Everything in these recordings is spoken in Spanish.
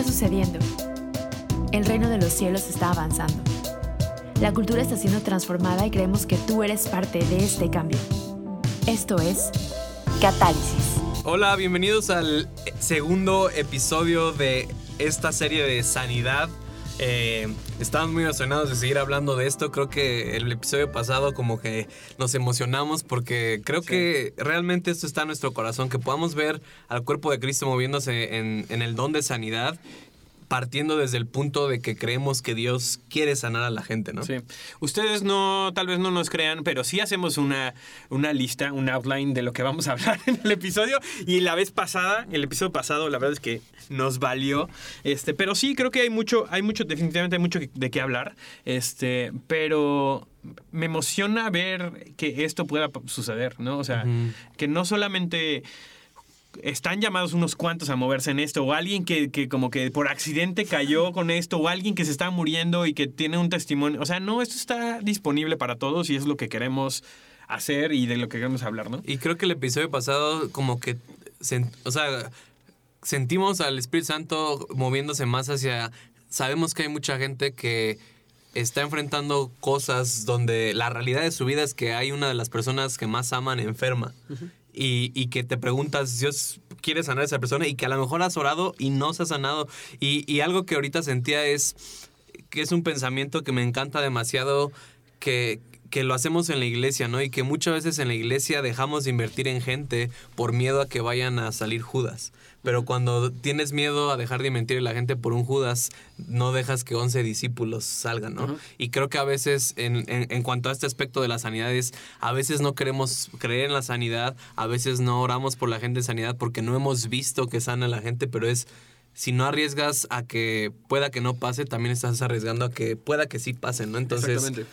está sucediendo? El reino de los cielos está avanzando. La cultura está siendo transformada y creemos que tú eres parte de este cambio. Esto es Catálisis. Hola, bienvenidos al segundo episodio de esta serie de sanidad. Eh, estamos muy emocionados de seguir hablando de esto. Creo que el episodio pasado como que nos emocionamos porque creo que realmente esto está en nuestro corazón, que podamos ver al cuerpo de Cristo moviéndose en, en el don de sanidad partiendo desde el punto de que creemos que Dios quiere sanar a la gente, ¿no? Sí. Ustedes no, tal vez no nos crean, pero sí hacemos una, una lista, un outline de lo que vamos a hablar en el episodio. Y la vez pasada, el episodio pasado, la verdad es que nos valió. Este, pero sí, creo que hay mucho, hay mucho, definitivamente hay mucho de qué hablar. Este, pero me emociona ver que esto pueda suceder, ¿no? O sea, que no solamente están llamados unos cuantos a moverse en esto, o alguien que, que, como que por accidente cayó con esto, o alguien que se está muriendo y que tiene un testimonio. O sea, no, esto está disponible para todos y es lo que queremos hacer y de lo que queremos hablar, ¿no? Y creo que el episodio pasado como que, o sea, sentimos al Espíritu Santo moviéndose más hacia... Sabemos que hay mucha gente que está enfrentando cosas donde la realidad de su vida es que hay una de las personas que más aman enferma. Y, y, que te preguntas, Dios quiere sanar a esa persona y que a lo mejor has orado y no se ha sanado. Y, y, algo que ahorita sentía es que es un pensamiento que me encanta demasiado, que, que lo hacemos en la iglesia, ¿no? Y que muchas veces en la iglesia dejamos de invertir en gente por miedo a que vayan a salir Judas. Pero cuando tienes miedo a dejar de invertir en la gente por un Judas, no dejas que 11 discípulos salgan, ¿no? Uh -huh. Y creo que a veces, en, en, en, cuanto a este aspecto de la sanidad, es a veces no queremos creer en la sanidad, a veces no oramos por la gente en sanidad porque no hemos visto que sana la gente, pero es si no arriesgas a que pueda que no pase, también estás arriesgando a que pueda que sí pase, ¿no? Entonces. Exactamente.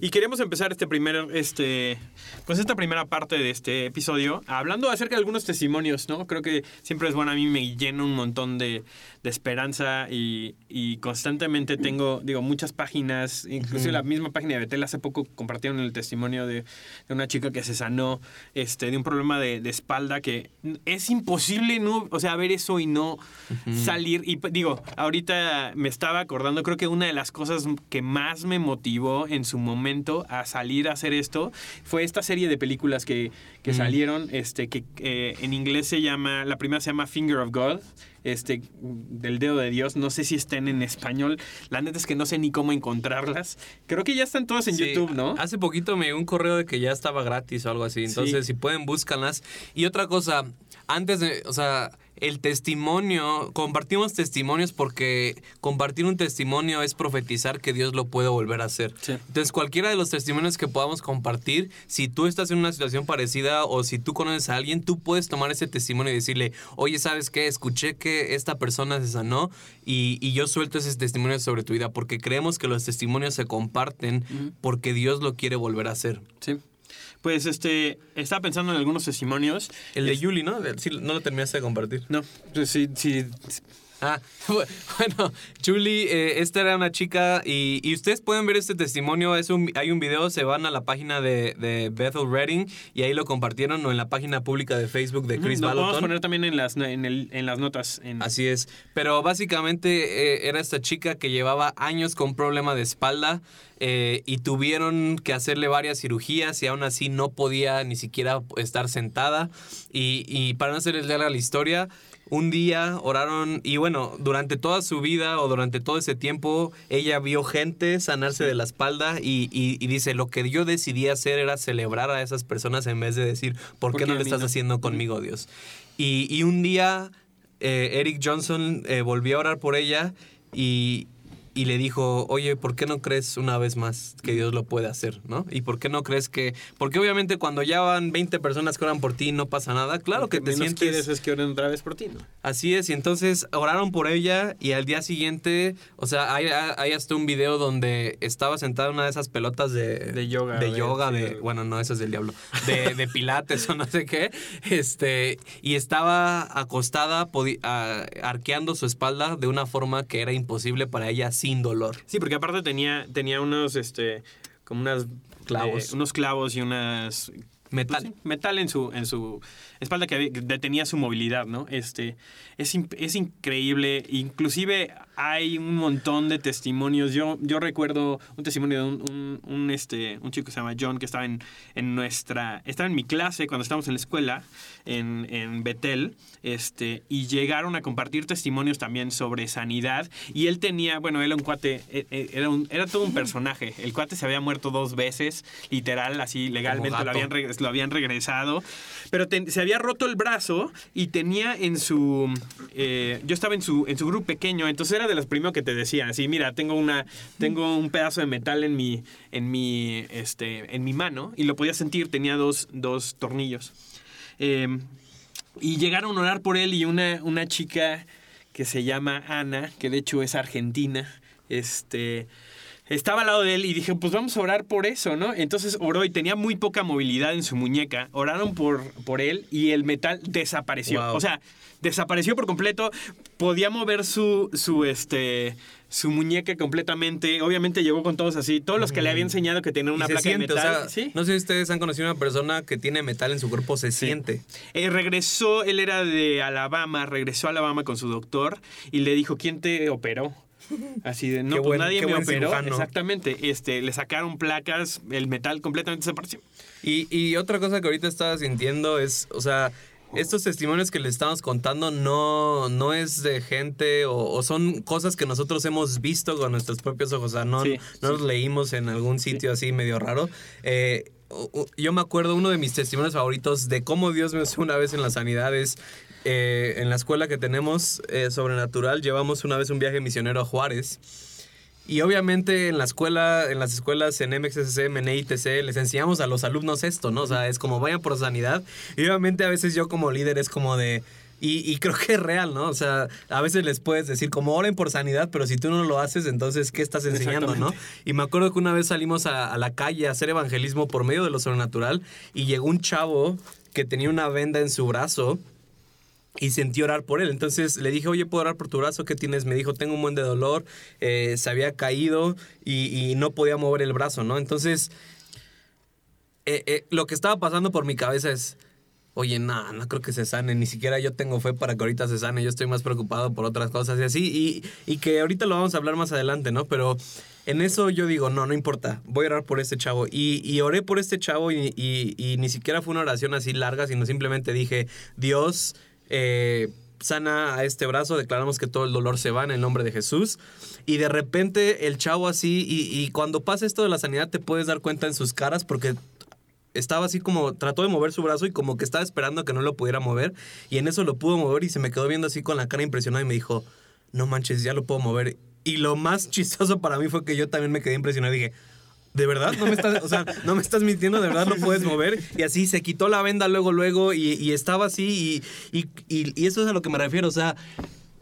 Y queremos empezar este primer, este, pues esta primera parte de este episodio hablando acerca de algunos testimonios, ¿no? Creo que siempre es bueno, a mí me llena un montón de, de esperanza y, y, constantemente tengo, digo, muchas páginas, inclusive uh -huh. la misma página de Betel hace poco compartieron el testimonio de, de una chica que se sanó este, de un problema de, de, espalda que es imposible, no, o sea, ver eso y no uh -huh. salir. Y digo, ahorita me estaba acordando, creo que una de las cosas que más me motivó en su momento a salir a hacer esto fue esta serie de películas que, que mm. salieron, este, que eh, en inglés se llama, la primera se llama Finger of God, este, del dedo de Dios. No sé si estén en español. La neta es que no sé ni cómo encontrarlas. Creo que ya están todas en sí, YouTube, ¿no? Hace poquito me dio un correo de que ya estaba gratis o algo así. Entonces, sí. si pueden, búscanlas. Y otra cosa, antes de, o sea, el testimonio, compartimos testimonios porque compartir un testimonio es profetizar que Dios lo puede volver a hacer. Sí. Entonces, cualquiera de los testimonios que podamos compartir, si tú estás en una situación parecida o si tú conoces a alguien, tú puedes tomar ese testimonio y decirle, oye, ¿sabes qué? Escuché que esta persona se sanó y, y yo suelto ese testimonio sobre tu vida porque creemos que los testimonios se comparten porque Dios lo quiere volver a hacer. Sí. Pues este, estaba pensando en algunos testimonios. El de Yuli, ¿no? Sí, no lo terminaste de compartir. No, pues sí, sí. Ah, bueno, Julie, eh, esta era una chica y, y, ustedes pueden ver este testimonio. Es un, hay un video, se van a la página de, de, Bethel Reading y ahí lo compartieron o en la página pública de Facebook de Chris Lo vamos a poner también en las, en el, en las notas. En... Así es. Pero básicamente eh, era esta chica que llevaba años con problema de espalda. Eh, y tuvieron que hacerle varias cirugías y aún así no podía ni siquiera estar sentada. Y, y para no hacerles larga la historia, un día oraron y bueno, durante toda su vida o durante todo ese tiempo, ella vio gente sanarse de la espalda y, y, y dice, lo que yo decidí hacer era celebrar a esas personas en vez de decir, ¿por, ¿Por qué no lo estás no? haciendo conmigo, Dios? Y, y un día eh, Eric Johnson eh, volvió a orar por ella y, y le dijo, oye, ¿por qué no crees una vez más que Dios lo puede hacer? ¿no? ¿Y por qué no crees que...? Porque obviamente cuando ya van 20 personas que oran por ti no pasa nada. Claro Lo que, que te sientes... quieres es que oren otra vez por ti, ¿no? Así es, y entonces oraron por ella y al día siguiente, o sea, hay, hay hasta un video donde estaba sentada en una de esas pelotas de... De yoga. De yoga, de... Bueno, no, eso es del diablo. De, de pilates o no sé qué. Este, y estaba acostada, arqueando su espalda de una forma que era imposible para ella sin dolor. Sí, porque aparte tenía, tenía unos, este, como unas clavos. Eh, unos clavos y unas Metal. pues sí, metal en su, en su espalda que detenía su movilidad, ¿no? Este, es, es increíble. Inclusive hay un montón de testimonios. Yo, yo recuerdo un testimonio de un, un- un, este, un chico que se llama John que estaba en, en nuestra. Estaba en mi clase cuando estábamos en la escuela, en, en Betel, este, y llegaron a compartir testimonios también sobre sanidad. Y él tenía, bueno, él era un cuate, eh, eh, era, un, era todo un personaje. El cuate se había muerto dos veces, literal, así legalmente lo habían, reg- lo habían regresado. Pero ten- se había roto el brazo y tenía en su. eh, yo estaba en su, en su grupo pequeño, entonces era de los primeros que te decían, así, mira, tengo una. Tengo un pedazo de metal en mi. en mi. este. en mi mano. Y lo podía sentir, tenía dos, dos tornillos. Eh, y llegaron a orar por él y una, una chica que se llama Ana, que de hecho es argentina, este, estaba al lado de él y dije, pues vamos a orar por eso, ¿no? Entonces oró y tenía muy poca movilidad en su muñeca. Oraron por, por él y el metal desapareció. Wow. O sea, desapareció por completo. Podía mover su, su, este, su muñeca completamente. Obviamente llegó con todos así. Todos los que le había enseñado que tenía una placa siente, de o metal. sea, ¿sí? no sé si ustedes han conocido a una persona que tiene metal en su cuerpo, se siente. Eh, regresó, él era de Alabama, regresó a Alabama con su doctor y le dijo, ¿quién te operó? Así de, no, Qué pues buen- nadie me operó. cirujano. Exactamente. Este, le sacaron placas, el metal completamente desapareció. Y, y otra cosa que ahorita estaba sintiendo es, o sea, estos testimonios que le estamos contando no, no es de gente o, o son cosas que nosotros hemos visto con nuestros propios ojos. O sea, no, Sí, no los leímos en algún sitio así medio raro. Eh, yo me acuerdo uno de mis testimonios favoritos de cómo Dios me usó una vez en la sanidad es eh, en la escuela que tenemos eh, sobrenatural llevamos una vez un viaje misionero a Juárez y obviamente en la escuela, en las escuelas en MXSC, en ITC, les enseñamos a los alumnos esto, ¿no? O sea, es como vayan por sanidad. Y obviamente a veces yo como líder es como de... Y, y creo que es real, ¿no? O sea, a veces les puedes decir como oren por sanidad, pero si tú no lo haces, entonces, ¿qué estás enseñando, no? Y me acuerdo que una vez salimos a, a la calle a hacer evangelismo por medio de lo sobrenatural y llegó un chavo que tenía una venda en su brazo y sentí orar por él. Entonces le dije, oye, ¿puedo orar por tu brazo? ¿Qué tienes? Me dijo, tengo un buen de dolor, eh, se había caído y, no podía mover el brazo, ¿no? Entonces, eh, eh, lo que estaba pasando por mi cabeza es, oye, no, no creo que se sane, ni siquiera yo tengo fe para que ahorita se sane, yo estoy más preocupado por otras cosas y así, y, que ahorita lo vamos a hablar más adelante, ¿no? Pero en eso yo digo, no, no importa, voy a orar por este chavo. Y, y oré por este chavo y- y ni siquiera fue una oración así larga, sino simplemente dije, Dios... eh, sana a este brazo, declaramos que todo el dolor se va en el nombre de Jesús. Y de repente el chavo así, y, y cuando pasa esto de la sanidad te puedes dar cuenta en sus caras porque estaba así como, trató de mover su brazo y como que estaba esperando que no lo pudiera mover. Y en eso lo pudo mover y se me quedó viendo así con la cara impresionada y me dijo, no manches, ya lo puedo mover. Y lo más chistoso para mí fue que yo también me quedé impresionado y dije, ¿De verdad? ¿No me estás, o sea, no me estás mintiendo? ¿De verdad lo puedes mover? Y así se quitó la venda luego, luego y, y estaba así y, y, y- y eso es a lo que me refiero. O sea,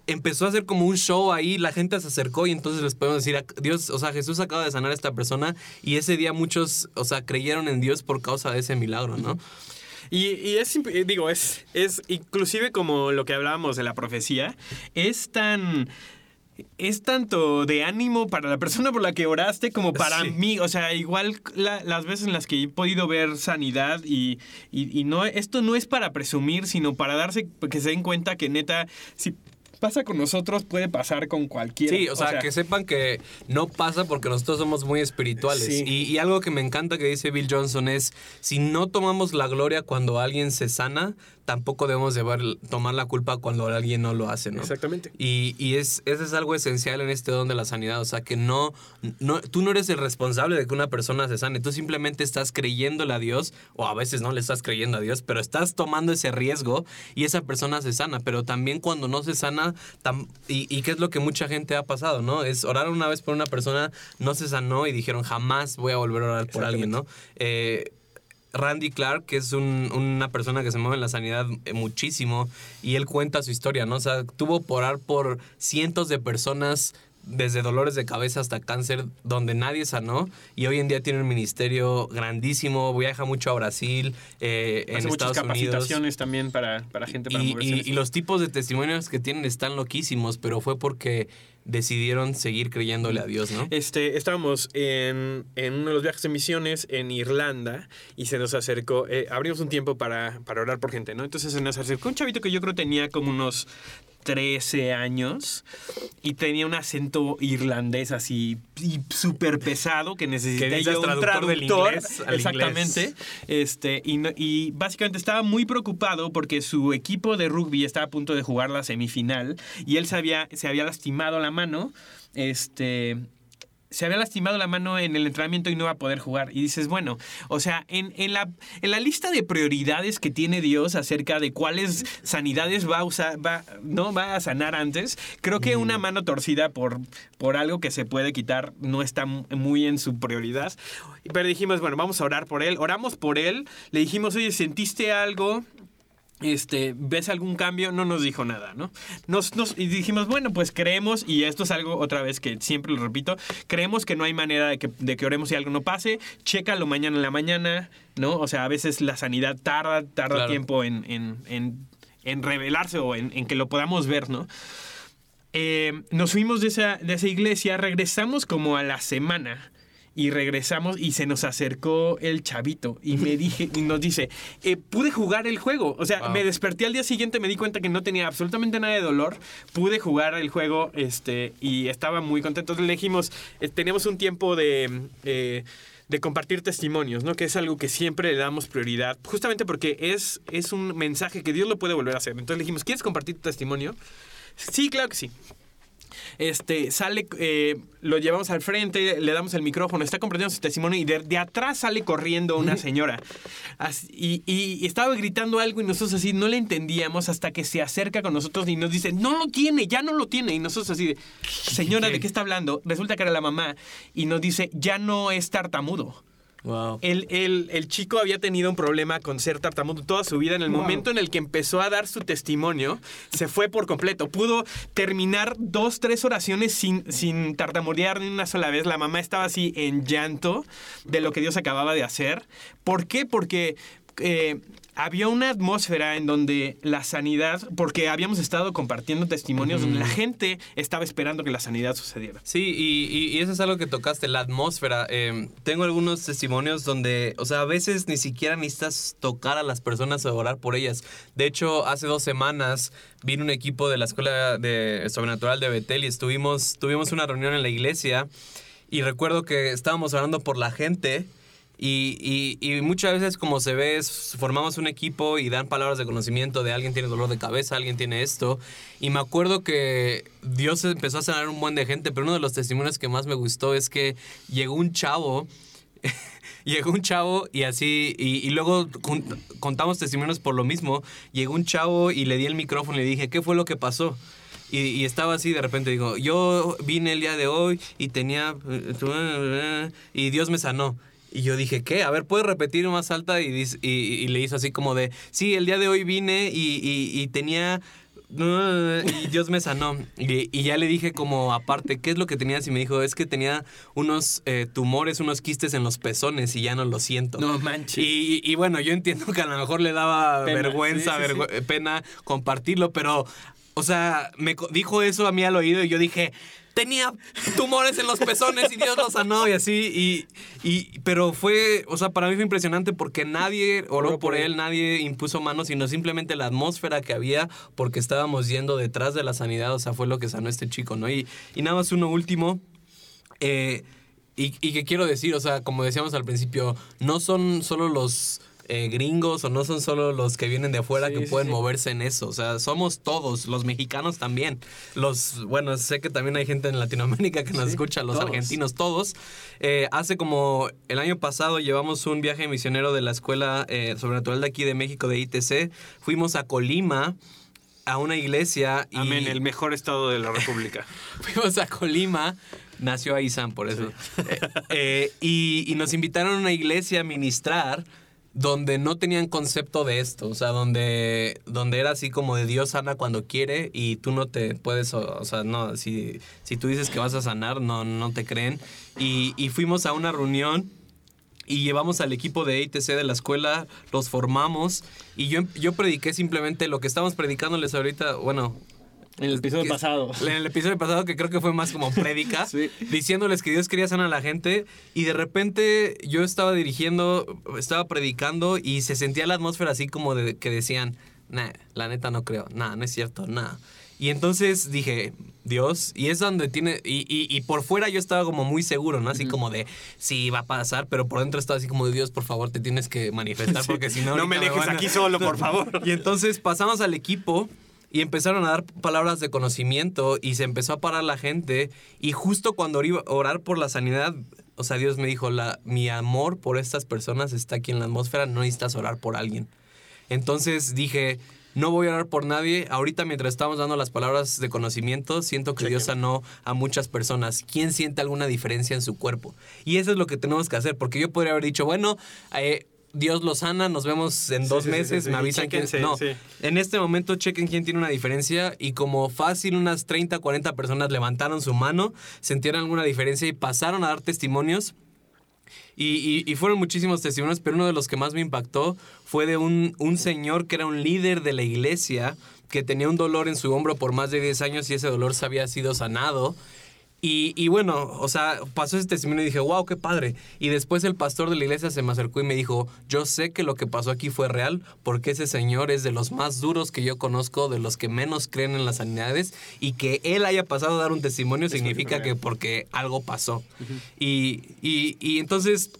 empezó a hacer como un show ahí, la gente se acercó y entonces les podemos decir, Dios, o sea, Jesús acaba de sanar a esta persona y ese día muchos, o sea, creyeron en Dios por causa de ese milagro, ¿no? Y, y es, digo, es, es inclusive como lo que hablábamos de la profecía, es tan... Es tanto de ánimo para la persona por la que oraste como para Sí. mí. O sea, igual la- las veces en las que he podido ver sanidad y, y- y no, esto no es para presumir, sino para darse, que se den cuenta que neta, si pasa con nosotros, puede pasar con cualquiera. Sí, o sea, que sepan que no pasa porque nosotros somos muy espirituales. Sí. Y, y algo que me encanta que dice Bill Johnson es, si no tomamos la gloria cuando alguien se sana, tampoco debemos llevar, tomar la culpa cuando alguien no lo hace, ¿no? Exactamente. Y, y es, eso es algo esencial en este don de la sanidad. O sea, que no, no, tú no eres el responsable de que una persona se sane. Tú simplemente estás creyéndole a Dios, o a veces no le estás creyendo a Dios, pero estás tomando ese riesgo y esa persona se sana. Pero también cuando no se sana, tam- y, y qué es lo que mucha gente ha pasado, ¿no? Es orar una vez por una persona, no se sanó y dijeron, jamás voy a volver a orar por alguien, ¿no? Eh, Randy Clark, que es un- una persona que se mueve en la sanidad eh, muchísimo, y él cuenta su historia, ¿no? O sea, tuvo por orar por cientos de personas, desde dolores de cabeza hasta cáncer, donde nadie sanó, y hoy en día tiene un ministerio grandísimo, viaja mucho a Brasil, eh, en Hace muchas Estados Unidos. capacitaciones también para, para gente para Y, moverse y- los tipos de testimonios que tienen están loquísimos, pero fue porque decidieron seguir creyéndole a Dios, ¿no? Este, estábamos en, en uno de los viajes de misiones en Irlanda y se nos acercó, eh, abrimos un tiempo para, para orar por gente, ¿no? Entonces se nos acercó un chavito que yo creo tenía como unos 13 años y tenía un acento irlandés así y súper pesado que necesitaba yo un traductor del inglés al Exactamente. inglés. Este, y, no- y básicamente estaba muy preocupado porque su equipo de rugby estaba a punto de jugar la semifinal y él se había, se había lastimado la mano. Este. Se había lastimado la mano en el entrenamiento y no iba a poder jugar. Y dices, bueno, o sea, en, en la, en la lista de prioridades que tiene Dios acerca de cuáles sanidades va a usar, va, no va a sanar antes, creo que una mano torcida por, por algo que se puede quitar no está muy en su prioridad. Pero dijimos, bueno, vamos a orar por él. Oramos por él. Le dijimos, oye, ¿sentiste algo? Este, ¿ves algún cambio? No nos dijo nada, ¿no? Nos, nos- y dijimos, bueno, pues creemos, y esto es algo otra vez que siempre lo repito, creemos que no hay manera de que, de que oremos y algo no pase, chécalo mañana en la mañana, ¿no? O sea, a veces la sanidad tarda, tarda Claro. tiempo en, en, en, en revelarse o en, en que lo podamos ver, ¿no? Eh, nos fuimos de esa, de esa iglesia, regresamos como a la semana y regresamos y se nos acercó el chavito y me dije y nos dice eh, pude jugar el juego o sea Wow. me desperté al día siguiente me di cuenta que no tenía absolutamente nada de dolor pude jugar el juego este y estaba muy contento Entonces le dijimos eh, tenemos un tiempo de eh, de compartir testimonios, ¿no? Que es algo que siempre le damos prioridad, justamente porque es, es un mensaje que Dios lo puede volver a hacer. Entonces le dijimos, ¿quieres compartir tu testimonio? Sí, claro que sí. Este, sale, eh, lo llevamos al frente, le damos el micrófono, está compartiendo su testimonio y de, de atrás sale corriendo una señora. Así- y, y- y estaba gritando algo y nosotros así no le entendíamos hasta que se acerca con nosotros y nos dice, no lo tiene, ya no lo tiene. Y nosotros así de, señora, ¿de qué está hablando? Resulta que era la mamá y nos dice, ya no es tartamudo. Wow. El, el- el chico había tenido un problema con ser tartamudo toda su vida. En el momento en el que empezó a dar su testimonio, se fue por completo. Pudo terminar dos, tres oraciones sin, sin tartamudear ni una sola vez. La mamá estaba así en llanto de lo que Dios acababa de hacer. ¿Por qué? Porque... eh, había una atmósfera en donde la sanidad, porque habíamos estado compartiendo testimonios donde la gente estaba esperando que la sanidad sucediera. Sí, y, y- y eso es algo que tocaste, la atmósfera. Eh, tengo algunos testimonios donde, o sea, a veces ni siquiera necesitas tocar a las personas o orar por ellas. De hecho, hace dos semanas vino un equipo de la Escuela de Sobrenatural de Betel y estuvimos, tuvimos una reunión en la iglesia y recuerdo que estábamos orando por la gente. Y, muchas veces como se ve, formamos un equipo y dan palabras de conocimiento de alguien tiene dolor de cabeza, alguien tiene esto. Y me acuerdo que Dios empezó a sanar un buen de gente, pero uno de los testimonios que más me gustó es que llegó un chavo, llegó un chavo y así, y, luego contamos testimonios por lo mismo, llegó un chavo y le di el micrófono y le dije, ¿qué fue lo que pasó? Y, y estaba así, de repente digo, yo vine el día de hoy y tenía... Y Dios me sanó. Y yo dije, ¿qué? A ver, ¿puedes repetir más alta? Y, dis- y, y le hizo así como de, sí, el día de hoy vine y, tenía... Y Dios me sanó. Y, ya le dije como aparte, ¿qué es lo que tenías? Y me dijo, es que tenía unos eh, tumores, unos quistes en los pezones y ya no lo siento. No manches. Y, y bueno, yo entiendo que a lo mejor le daba Pena, vergüenza, sí, sí, vergü- pena compartirlo, pero, o sea, me dijo eso a mí al oído y yo dije, tenía tumores en los pezones y Dios lo sanó y así. Y, y, pero fue, o sea, para mí fue impresionante porque nadie oró por él, nadie impuso manos, sino simplemente la atmósfera que había porque estábamos yendo detrás de la sanidad, o sea, fue lo que sanó este chico, ¿no? Y, y nada más uno último. Eh, y, y que quiero decir, o sea, como decíamos al principio, no son solo los eh, gringos o no son solo los que vienen de afuera Sí, que pueden sí. moverse en eso. O sea, somos todos, los mexicanos también. Los, bueno, sé que también hay gente en Latinoamérica que nos Sí, escucha, los todos. argentinos, todos. Eh, hace como el año pasado llevamos un viaje misionero de la Escuela eh, Sobrenatural de aquí de México, de ITC. Fuimos a Colima a una iglesia y Amén, el mejor estado de la República. fuimos a Colima. Nació ahí Sam, por eso. Eh, eh, y, y nos invitaron a una iglesia a ministrar donde no tenían concepto de esto. O sea, donde, donde era así como de Dios sana cuando quiere y tú no te puedes, o, sea, no, si, si tú dices que vas a sanar, no, no te creen. Y, y fuimos a una reunión y llevamos al equipo de ITC de la escuela, los formamos y yo, yo prediqué simplemente lo que estamos predicándoles ahorita, bueno, En el episodio que- pasado. En el episodio pasado, que creo que fue más como prédica, Sí. diciéndoles que Dios quería sanar a la gente. Y de repente yo estaba dirigiendo, estaba predicando y se sentía la atmósfera así como de que decían, nah, la neta no creo, nah, no es cierto, nah. Y entonces dije, Dios, y es donde tiene, y, y- y por fuera yo estaba como muy seguro, ¿no? Así como de, sí, va a pasar, pero por dentro estaba así como de, Dios, por favor, te tienes que manifestar, porque si no... No me dejes van a-". aquí solo, por favor. Y entonces pasamos al equipo y empezaron a dar palabras de conocimiento y se empezó a parar la gente. Y justo cuando iba a orar por la sanidad, o sea, Dios me dijo, la, mi amor por estas personas está aquí en la atmósfera, no necesitas orar por alguien. Entonces dije, no voy a orar por nadie. Ahorita mientras estamos dando las palabras de conocimiento, siento que Dios sanó a muchas personas. ¿Quién siente alguna diferencia en su cuerpo? Y eso es lo que tenemos que hacer, porque yo podría haber dicho, bueno, eh, Dios lo sana, nos vemos en Sí, dos sí, meses, sí, me avisan que... No, en este momento chequen quién tiene una diferencia y como fácil unas 30, 40 personas levantaron su mano, sintieron alguna diferencia y pasaron a dar testimonios. Y, y- y fueron muchísimos testimonios, pero uno de los que más me impactó fue de un, un señor que era un líder de la iglesia, que tenía un dolor en su hombro por más de 10 años y ese dolor se había sido sanado. Y, y bueno, o sea, pasó ese testimonio y dije, wow, qué padre. Y después el pastor de la iglesia se me acercó y me dijo, yo sé que lo que pasó aquí fue real porque ese señor es de los más duros que yo conozco, de los que menos creen en las sanidades y que él haya pasado a dar un testimonio significa que porque algo pasó. y, y, y entonces,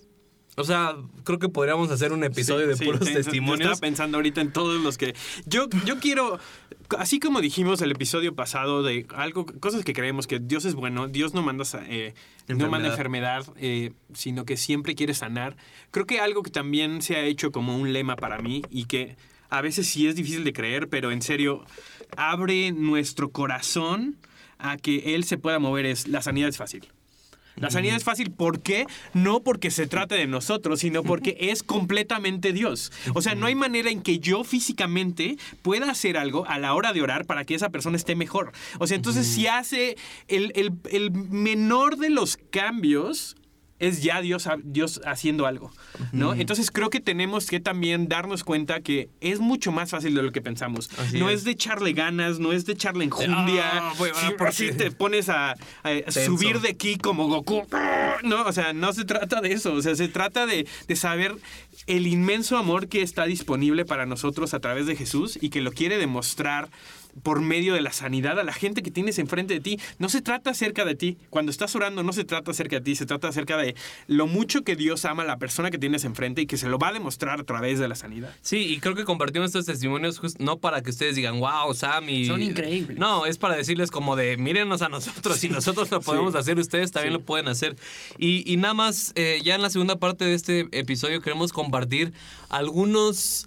o sea, creo que podríamos hacer un episodio Sí, de sí, puros Yo testimonios. estaba pensando ahorita en todos los que. Yo, yo quiero. Así como dijimos el episodio pasado de algo, cosas que creemos que Dios es bueno, Dios no manda, eh, no manda enfermedad, eh, sino que siempre quiere sanar. Creo que algo que también se ha hecho como un lema para mí y que a veces sí es difícil de creer, pero en serio, abre nuestro corazón a que Él se pueda mover es la sanidad es fácil. La sanidad es fácil, ¿por qué? No porque se trate de nosotros, sino porque es completamente Dios. O sea, no hay manera en que yo físicamente pueda hacer algo a la hora de orar para que esa persona esté mejor. O sea, entonces si hace el, el- el menor de los cambios, es ya Dios, Dios haciendo algo, ¿no? Entonces creo que tenemos que también darnos cuenta que es mucho más fácil de lo que pensamos. Así no es. es. de echarle ganas, no es de echarle enjundia. Ah, voy a orar Sí, por así ti. te pones a, a subir de aquí como Goku. No, o sea, no se trata de eso. O sea, se trata de, de saber el inmenso amor que está disponible para nosotros a través de Jesús y que lo quiere demostrar por medio de la sanidad a la gente que tienes enfrente de ti. No se trata acerca de ti. Cuando estás orando, no se trata acerca de ti, se trata acerca de lo mucho que Dios ama a la persona que tienes enfrente y que se lo va a demostrar a través de la sanidad. Sí, y creo que compartimos estos testimonios just- no para que ustedes digan, wow, Sam y... Son increíbles. No, es para decirles como de, mírenos a nosotros, si nosotros lo podemos Sí. hacer, ustedes también Sí. lo pueden hacer. Y, y nada más, eh, ya en la segunda parte de este episodio queremos compartir algunos,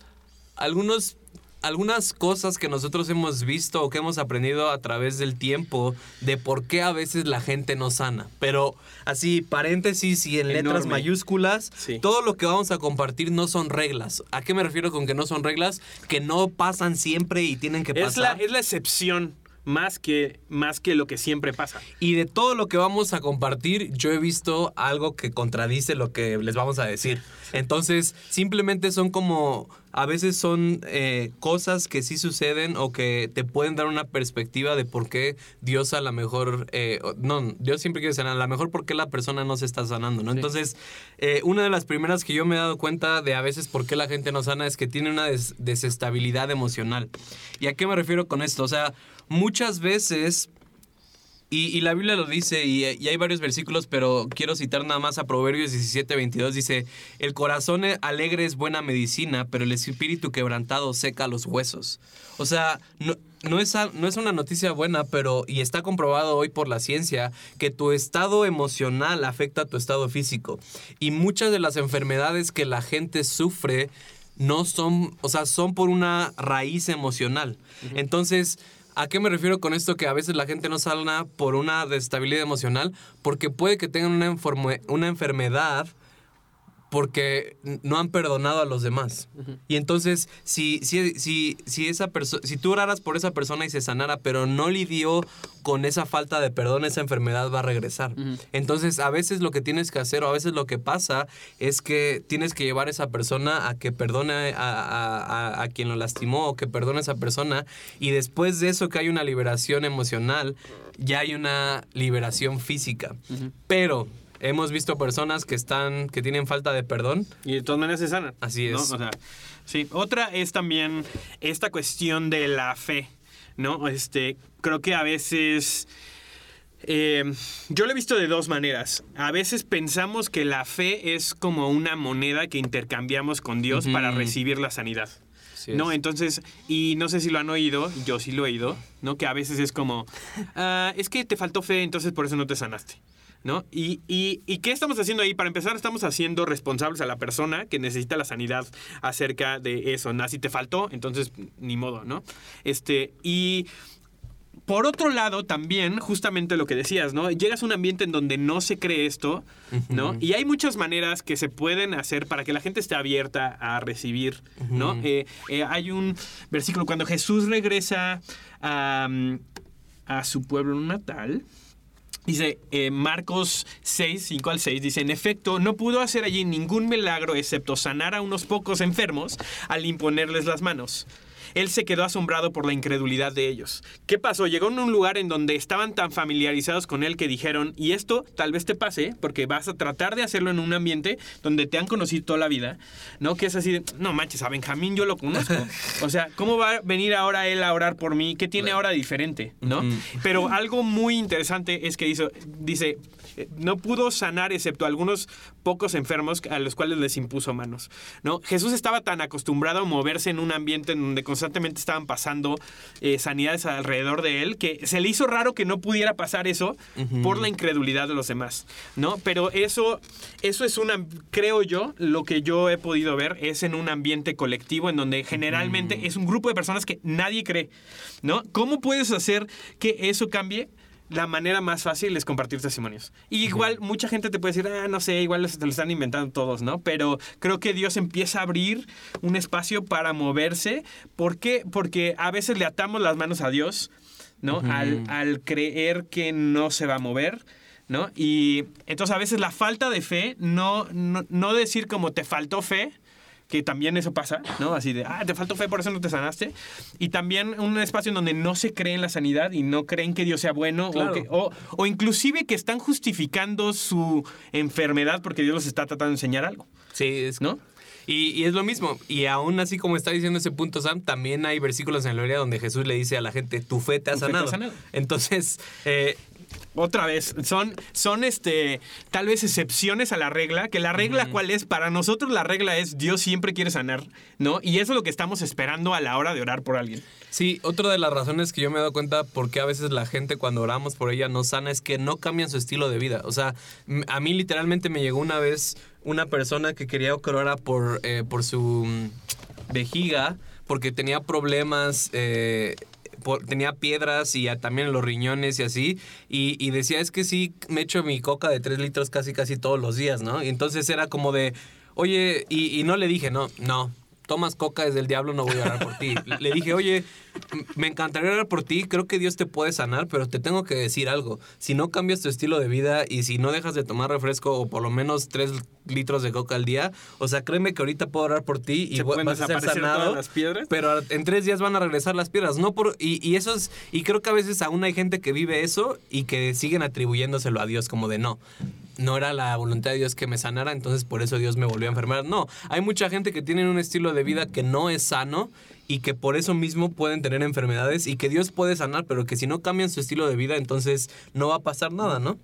algunos, algunas cosas que nosotros hemos visto o que hemos aprendido a través del tiempo de por qué a veces la gente no sana. Pero así, paréntesis y en letras mayúsculas, Sí. todo lo que vamos a compartir no son reglas. ¿A qué me refiero con que no son reglas? Que no pasan siempre y tienen que Es la, pasar. es la excepción más que, más que lo que siempre pasa. Y de todo lo que vamos a compartir, yo he visto algo que contradice lo que les vamos a decir. Entonces, simplemente son como, a veces son eh, cosas que sí suceden o que te pueden dar una perspectiva de por qué Dios a lo mejor, eh, no, Dios siempre quiere sanar, a lo mejor por qué la persona no se está sanando, ¿no? Sí. Entonces, eh, una de las primeras que yo me he dado cuenta de a veces por qué la gente no sana es que tiene una des- desestabilidad emocional. ¿Y a qué me refiero con esto? O sea, muchas veces y, y la Biblia lo dice, y, y hay varios versículos, pero quiero citar nada más a Proverbios 17, 22. Dice, el corazón alegre es buena medicina, pero el espíritu quebrantado seca los huesos. O sea, no, no, es, no es una noticia buena, pero, y está comprobado hoy por la ciencia, que tu estado emocional afecta a tu estado físico. Y muchas de las enfermedades que la gente sufre no son, o sea, son por una raíz emocional. Entonces, ¿a qué me refiero con esto? Que a veces la gente no sana por una desestabilidad emocional, porque puede que tengan una, una enfermedad porque no han perdonado a los demás. Y entonces, si, si, si, si, esa persona, si tú oraras por esa persona y se sanara, pero no lidió con esa falta de perdón, esa enfermedad va a regresar. Entonces, a veces lo que tienes que hacer o a veces lo que pasa es que tienes que llevar a esa persona a que perdone a, a quien lo lastimó o que perdone a esa persona. Y después de eso que hay una liberación emocional, ya hay una liberación física. Pero hemos visto personas que están, que tienen falta de perdón. Y de todas maneras se sanan. Así es. O sea, sí. Otra es también esta cuestión de la fe, ¿no? Este, creo que a veces... Eh, yo lo he visto de dos maneras. A veces pensamos que la fe es como una moneda que intercambiamos con Dios para recibir la sanidad. ¿no? Entonces, y no sé si lo han oído, yo sí lo he oído, ¿no? Que a veces es como, ah, es que te faltó fe, entonces por eso no te sanaste. ¿No? Y, y, qué estamos haciendo ahí? Para empezar, estamos haciendo responsables a la persona que necesita la sanidad acerca de eso. ¿no? Si te faltó, entonces ni modo, ¿no? Este, y por otro lado, también, justamente lo que decías, ¿no? Llegas a un ambiente en donde no se cree esto, ¿no? Y hay muchas maneras que se pueden hacer para que la gente esté abierta a recibir, ¿no? Eh, eh, hay un versículo cuando Jesús regresa a, a su pueblo natal. Dice eh, Marcos 6, 5 al 6, dice, en efecto, no pudo hacer allí ningún milagro excepto sanar a unos pocos enfermos al imponerles las manos. Él se quedó asombrado por la incredulidad de ellos. ¿Qué pasó? Llegó en un lugar en donde estaban tan familiarizados con él que dijeron, y esto tal vez te pase, porque vas a tratar de hacerlo en un ambiente donde te han conocido toda la vida, ¿no? Que es así de, no manches, a Benjamín yo lo conozco. O sea, ¿cómo va a venir ahora él a orar por mí? ¿Qué tiene ahora diferente? ¿No? Pero algo muy interesante es que hizo, dice, eh, no pudo sanar excepto algunos pocos enfermos a los cuales les impuso manos. ¿no? Jesús estaba tan acostumbrado a moverse en un ambiente en donde constantemente estaban pasando eh, sanidades alrededor de él que se le hizo raro que no pudiera pasar eso por la incredulidad de los demás. ¿no? Pero eso, eso es una, creo yo, lo que yo he podido ver es en un ambiente colectivo en donde generalmente es un grupo de personas que nadie cree. ¿no? ¿Cómo puedes hacer que eso cambie? La manera más fácil es compartir testimonios. Y igual mucha gente te puede decir, ah, no sé, igual se lo están inventando todos, ¿no? Pero creo que Dios empieza a abrir un espacio para moverse. ¿Por qué? Porque a veces le atamos las manos a Dios, ¿no? al, al creer que no se va a mover. ¿No? Y entonces a veces la falta de fe, no, no, no decir como te faltó fe, que también eso pasa, ¿no? Así de, ah, te faltó fe, por eso no te sanaste. Y también un espacio en donde no se cree en la sanidad y no creen que Dios sea bueno o, o, inclusive que están justificando su enfermedad porque Dios les está tratando de enseñar algo. Sí, es, ¿no? Y, es lo mismo. Y aún así, como está diciendo ese punto Sam, también hay versículos en la Biblia donde Jesús le dice a la gente, tu fe te ha, sanado. Fe te ha sanado. Entonces, eh, otra vez, son, son este, tal vez excepciones a la regla, que la regla cuál es, para nosotros la regla es Dios siempre quiere sanar, ¿no? Y eso es lo que estamos esperando a la hora de orar por alguien. Sí, otra de las razones que yo me he dado cuenta por qué a veces la gente cuando oramos por ella no sana es que no cambian su estilo de vida. O sea, a mí literalmente me llegó una vez una persona que quería que orara por, eh, por su mm, vejiga porque tenía problemas eh, tenía piedras y también los riñones y así. Y, decía, es que sí, me echo mi coca de 3 litros casi, casi todos los días, ¿no? Y entonces era como de, oye, y no le dije, no, no, tomas coca desde el diablo, no voy a orar por ti. Le dije, oye, me encantaría orar por ti, creo que Dios te puede sanar, pero te tengo que decir algo. Si no cambias tu estilo de vida y si no dejas de tomar refresco o por lo menos tres litros de coca al día, o sea, créeme que ahorita puedo orar por ti y vas a ser sanado. Las piedras? Pero en tres días van a regresar las piedras. No por, y, y, eso es, y creo que a veces aún hay gente que vive eso y que siguen atribuyéndoselo a Dios como de no no era la voluntad de Dios que me sanara, entonces por eso Dios me volvió a enfermar. No, hay mucha gente que tiene un estilo de vida que no es sano y que por eso mismo pueden tener enfermedades y que Dios puede sanar, pero que si no cambian su estilo de vida, entonces no va a pasar nada, ¿no?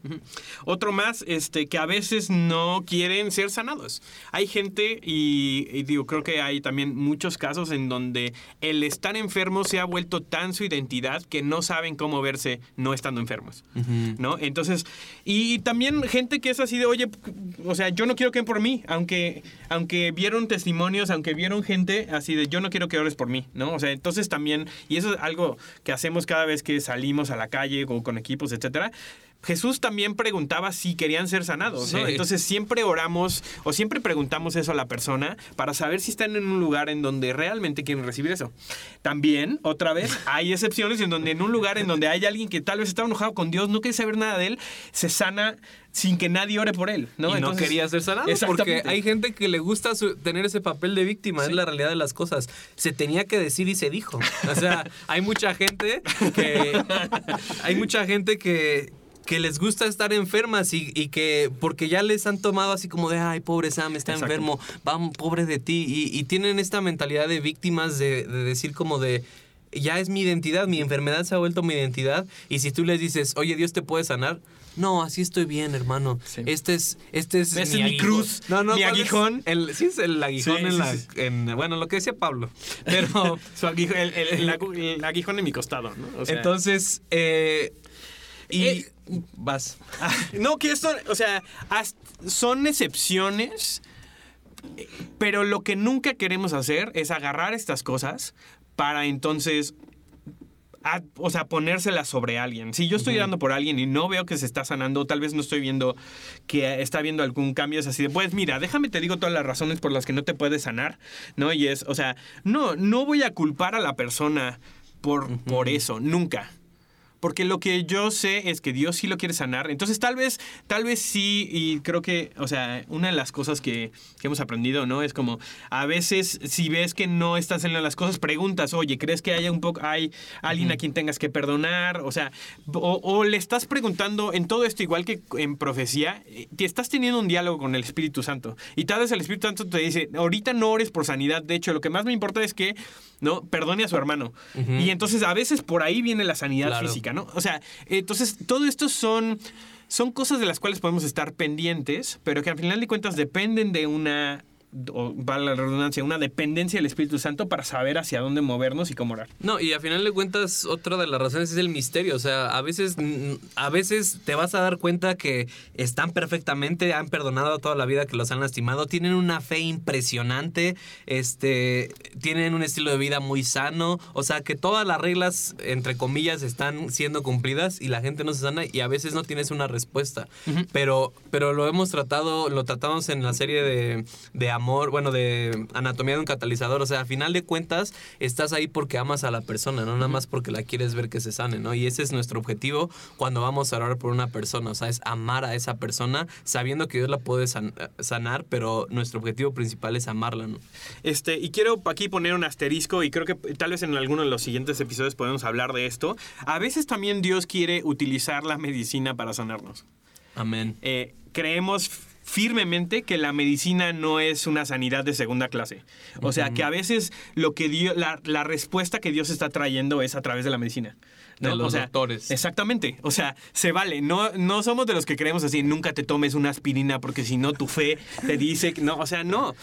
Otro más, este, que a veces no quieren ser sanados. Hay gente, y, digo, creo que hay también muchos casos en donde el estar enfermo se ha vuelto tan su identidad que no saben cómo verse no estando enfermos, ¿no? Entonces, y también gente que es así de, oye, o sea, yo no quiero que por mí, aunque, aunque vieron testimonios, aunque vieron gente así de, yo no quiero que ores por mí ¿no? O sea, entonces también, y eso es algo que hacemos cada vez que salimos a la calle o con equipos, etcétera, Jesús también preguntaba si querían ser sanados, ¿no? Sí. Entonces siempre oramos o siempre preguntamos eso a la persona para saber si están en un lugar en donde realmente quieren recibir eso. También, otra vez, hay excepciones en donde en un lugar en donde hay alguien que tal vez está enojado con Dios, no quiere saber nada de él, se sana sin que nadie ore por él, ¿no? y no Entonces- quería ser sanado porque hay gente que le gusta su- tener ese papel de víctima, es la realidad de las cosas. Se tenía que decir y se dijo. O sea, hay mucha gente que hay mucha gente que que les gusta estar enfermas y, y que porque ya les han tomado así como de ay pobre Sam está Exacto. enfermo vamos pobre de ti y, y tienen esta mentalidad de víctimas de, de decir como de ya es mi identidad mi enfermedad se ha vuelto mi identidad y si tú les dices oye Dios te puede sanar no, así estoy bien, hermano. Sí. Este es, este es, mi cruz, mi ¿cuál es? aguijón. El, sí, es el aguijón Sí, en sí, la. en- bueno, lo que decía Pablo. Pero. Su aguijón- el, el- el agu- el aguijón en mi costado, ¿no? O sea, entonces. eh, y. Eh, vas. No, que esto, o sea, son excepciones, pero lo que nunca queremos hacer es agarrar estas cosas para entonces, a- o sea, ponérselas sobre alguien. Si yo estoy dando por alguien y no veo que se está sanando, tal vez no estoy viendo que está viendo algún cambio, es así de, pues mira, déjame te digo todas las razones por las que no te puedes sanar, ¿no? Y es, o sea, no, no voy a culpar a la persona por, por eso, nunca. Porque lo que yo sé es que Dios sí lo quiere sanar. Entonces, tal vez, tal vez sí, y creo que, o sea, una de las cosas que, que hemos aprendido, ¿no? Es como, a veces, si ves que no están saliendo las cosas, preguntas, oye, ¿crees que haya un poco, hay alguien a quien tengas que perdonar? O sea, o, o le estás preguntando en todo esto, igual que en profecía, eh, te estás teniendo un diálogo con el Espíritu Santo. Y tal vez el Espíritu Santo te dice, ahorita no ores por sanidad. De hecho, lo que más me importa es que, ¿no? Perdone a su hermano. Y entonces, a veces por ahí viene la sanidad Claro. física, ¿no? O sea, entonces todo esto son, son cosas de las cuales podemos estar pendientes, pero que al final de cuentas dependen de una, o vale la redundancia, una dependencia del Espíritu Santo para saber hacia dónde movernos y cómo orar. No, y a final de cuentas, otra de las razones es el misterio. O sea, a veces, a veces te vas a dar cuenta que están perfectamente, han perdonado toda la vida que los han lastimado, tienen una fe impresionante, este, tienen un estilo de vida muy sano. O sea, que todas las reglas, entre comillas, están siendo cumplidas y la gente no se sana y a veces no tienes una respuesta. pero, pero lo hemos tratado, lo tratamos en la serie de, de amor, bueno, de anatomía de un catalizador. O sea, a final de cuentas, estás ahí porque amas a la persona, no nada más porque la quieres ver que se sane, ¿no? Y ese es nuestro objetivo cuando vamos a orar por una persona. O sea, es amar a esa persona sabiendo que Dios la puede san- sanar, pero nuestro objetivo principal es amarla, ¿no? Este, y quiero aquí poner un asterisco, y creo que tal vez en alguno de los siguientes episodios podemos hablar de esto. A veces también Dios quiere utilizar la medicina para sanarnos. Amén. eh, creemos firmemente que la medicina no es una sanidad de segunda clase. O sea, que a veces lo que Dios, la, la respuesta que Dios está trayendo es a través de la medicina. ¿No? De los O sea, doctores. Exactamente. O sea, se vale. No, no somos de los que creemos así, nunca te tomes una aspirina porque si no tu fe te dice que no. O sea, no.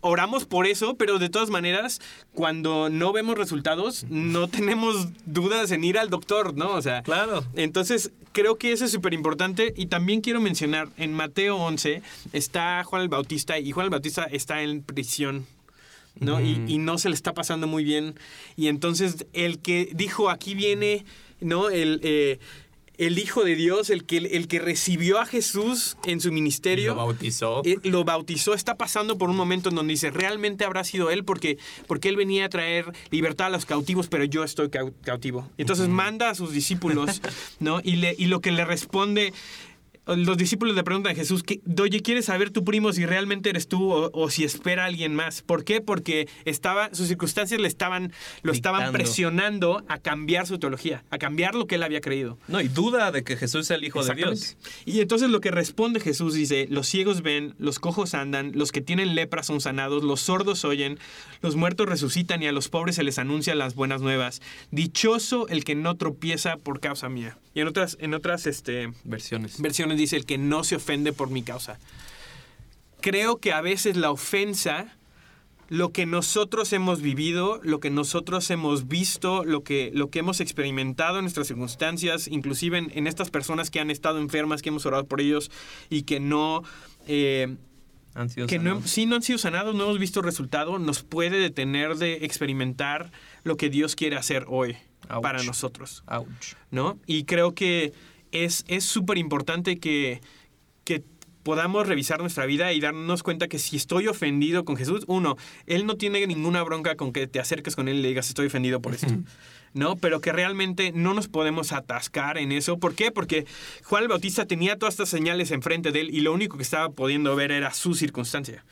Oramos por eso, pero de todas maneras, cuando no vemos resultados, no tenemos dudas en ir al doctor, ¿no? O sea, Claro. entonces, creo que eso es súper importante. Y también quiero mencionar, en Mateo 11 está Juan el Bautista y Juan el Bautista está en prisión. ¿No? y, y no se le está pasando muy bien. Y entonces el que dijo, aquí viene, ¿no? El, eh, el Hijo de Dios, el que, el que recibió a Jesús en su ministerio. Lo bautizó. Eh, lo bautizó, está pasando por un momento en donde dice, realmente habrá sido él porque, porque él venía a traer libertad a los cautivos, pero yo estoy cau- cautivo. Entonces manda a sus discípulos, ¿no? Y, le, y lo que le responde... Los discípulos le preguntan a Jesús, que, oye, ¿quieres saber tu primo si realmente eres tú o, o si espera a alguien más? ¿Por qué? Porque estaba, sus circunstancias le estaban, lo estaban presionando a cambiar su teología, a cambiar lo que él había creído. No, y duda de que Jesús sea el Hijo de. Dios. Y entonces lo que responde Jesús dice, los ciegos ven, los cojos andan, los que tienen lepra son sanados, los sordos oyen, los muertos resucitan y a los pobres se les anuncian las buenas nuevas. Dichoso el que no tropieza por causa mía. Y en otras, en otras este, Versiones. versiones dice el que no se ofende por mi causa. Creo que a veces la ofensa, lo que nosotros hemos vivido, lo que nosotros hemos visto, lo que, lo que hemos experimentado en nuestras circunstancias, inclusive en, en estas personas que han estado enfermas, que hemos orado por ellos y que no... eh, Han sido que no, sanados. sí no han sido sanados, no hemos visto resultado, nos puede detener de experimentar lo que Dios quiere hacer hoy Ouch. para nosotros. Ouch. ¿no? Y creo que es súper importante que, que podamos revisar nuestra vida y darnos cuenta que si estoy ofendido con Jesús, uno, Él no tiene ninguna bronca con que te acerques con Él y le digas estoy ofendido por esto. ¿no? Pero que realmente no nos podemos atascar en eso. ¿Por qué? Porque Juan el Bautista tenía todas estas señales enfrente de él y lo único que estaba pudiendo ver era su circunstancia,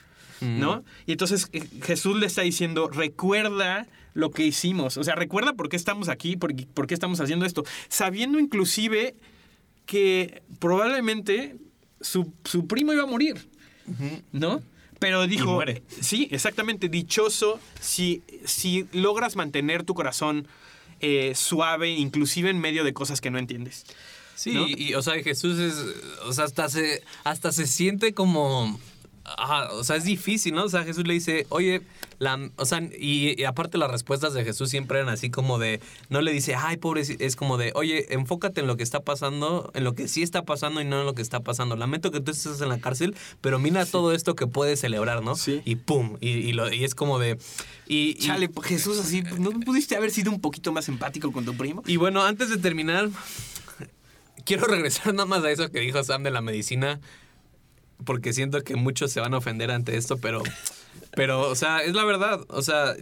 ¿no? Y entonces eh, Jesús le está diciendo, recuerda lo que hicimos, o sea, recuerda por qué estamos aquí, por, por qué estamos haciendo esto, sabiendo inclusive que probablemente su, su primo iba a morir, ¿no? Pero dijo, sí, exactamente, dichoso si, si logras mantener tu corazón eh, suave, inclusive en medio de cosas que no entiendes. Sí, y, o sea, Jesús es, o sea, hasta se, hasta se siente como o sea, es difícil, ¿no? O sea, Jesús le dice, oye, la, o sea, y, aparte las respuestas de Jesús siempre eran así como de, no le dice, ay, pobre, es como de, oye, enfócate en lo que está pasando, en lo que sí está pasando y no en lo que está pasando. Lamento que tú estés en la cárcel, pero mira todo esto que puedes celebrar, ¿no? Sí. Y pum, y, lo, y es como de... Y, Chale, Jesús, así, ¿no pudiste haber sido un poquito más empático con tu primo? Y bueno, antes de terminar, quiero regresar nada más a eso que dijo Sam de la medicina porque siento que muchos se van a ofender ante esto, pero, pero, o sea, es la verdad. O sea,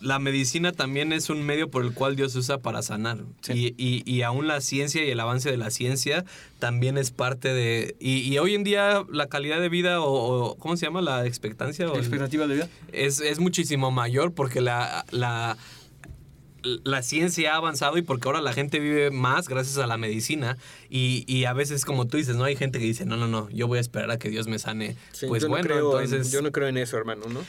la medicina también es un medio por el cual Dios usa para sanar. Y, y, aún la ciencia y el avance de la ciencia también es parte de... Y, hoy en día la calidad de vida o, ¿cómo se llama? La expectancia. La expectativa de vida. Es, es muchísimo mayor porque la, la la ciencia ha avanzado y porque ahora la gente vive más gracias a la medicina y, a veces como tú dices, ¿no? Hay gente que dice, no, no, no, yo voy a esperar a que Dios me sane. pues bueno, entonces... yo no creo en eso, hermano, ¿no?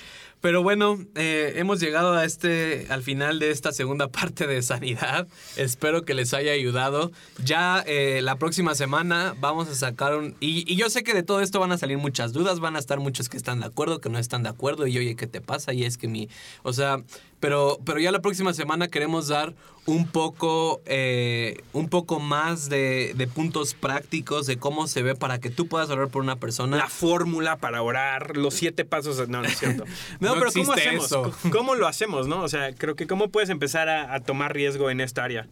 Pero bueno, eh, hemos llegado a este, al final de esta segunda parte de sanidad. Espero que les haya ayudado. Ya eh, la próxima semana vamos a sacar un... Y, y, yo sé que de todo esto van a salir muchas dudas, van a estar muchos que están de acuerdo, que no están de acuerdo. Y oye, ¿qué te pasa? Y es que mi... O sea, pero, pero ya la próxima semana queremos dar un poco, eh, un poco más de, puntos prácticos de cómo se ve para que tú puedas orar por una persona. La fórmula para orar, los siete pasos. No, no es cierto. No, pero ¿cómo hacemos? ¿Cómo lo hacemos, no? O sea, creo que cómo puedes empezar a tomar riesgo en esta área.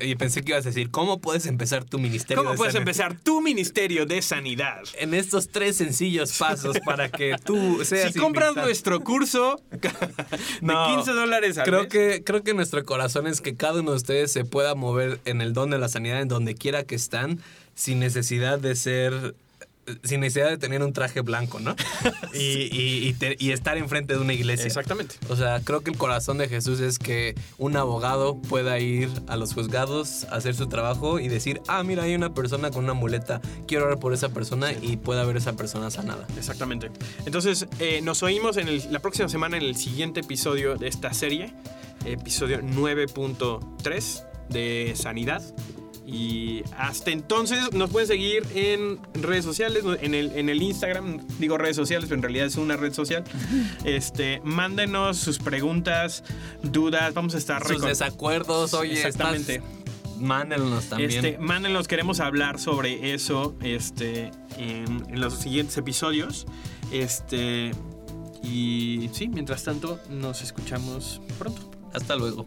Y pensé que ibas a decir, ¿cómo puedes empezar tu ministerio? ¿Cómo puedes empezar tu ministerio de sanidad? En estos tres sencillos pasos para que tú seas. Si compras nuestro curso de 15 dólares al creo Que, creo que nuestro corazón es que cada uno de ustedes se pueda mover en el don de la sanidad, en donde quiera que están, sin necesidad de ser sin necesidad de tener un traje blanco, ¿no? y, y, estar enfrente de una iglesia. Exactamente. O sea, creo que el corazón de Jesús es que un abogado pueda ir a los juzgados, hacer su trabajo y decir, ah, mira, hay una persona con una muleta, quiero orar por esa persona y pueda ver esa persona sanada. Exactamente. Entonces, eh, nos oímos en la próxima semana en el siguiente episodio de esta serie, episodio 9.3 de Sanidad. Y hasta entonces nos pueden seguir en redes sociales, en el, en el Instagram, digo redes sociales, pero en realidad es una red social. Este, mándenos sus preguntas, dudas, vamos a estar... Sus desacuerdos, oye, exactamente. Mándenlos también. Este, mándenlos, queremos hablar sobre eso este, en, en los siguientes episodios. Este, y sí, mientras tanto, nos escuchamos pronto. Hasta luego.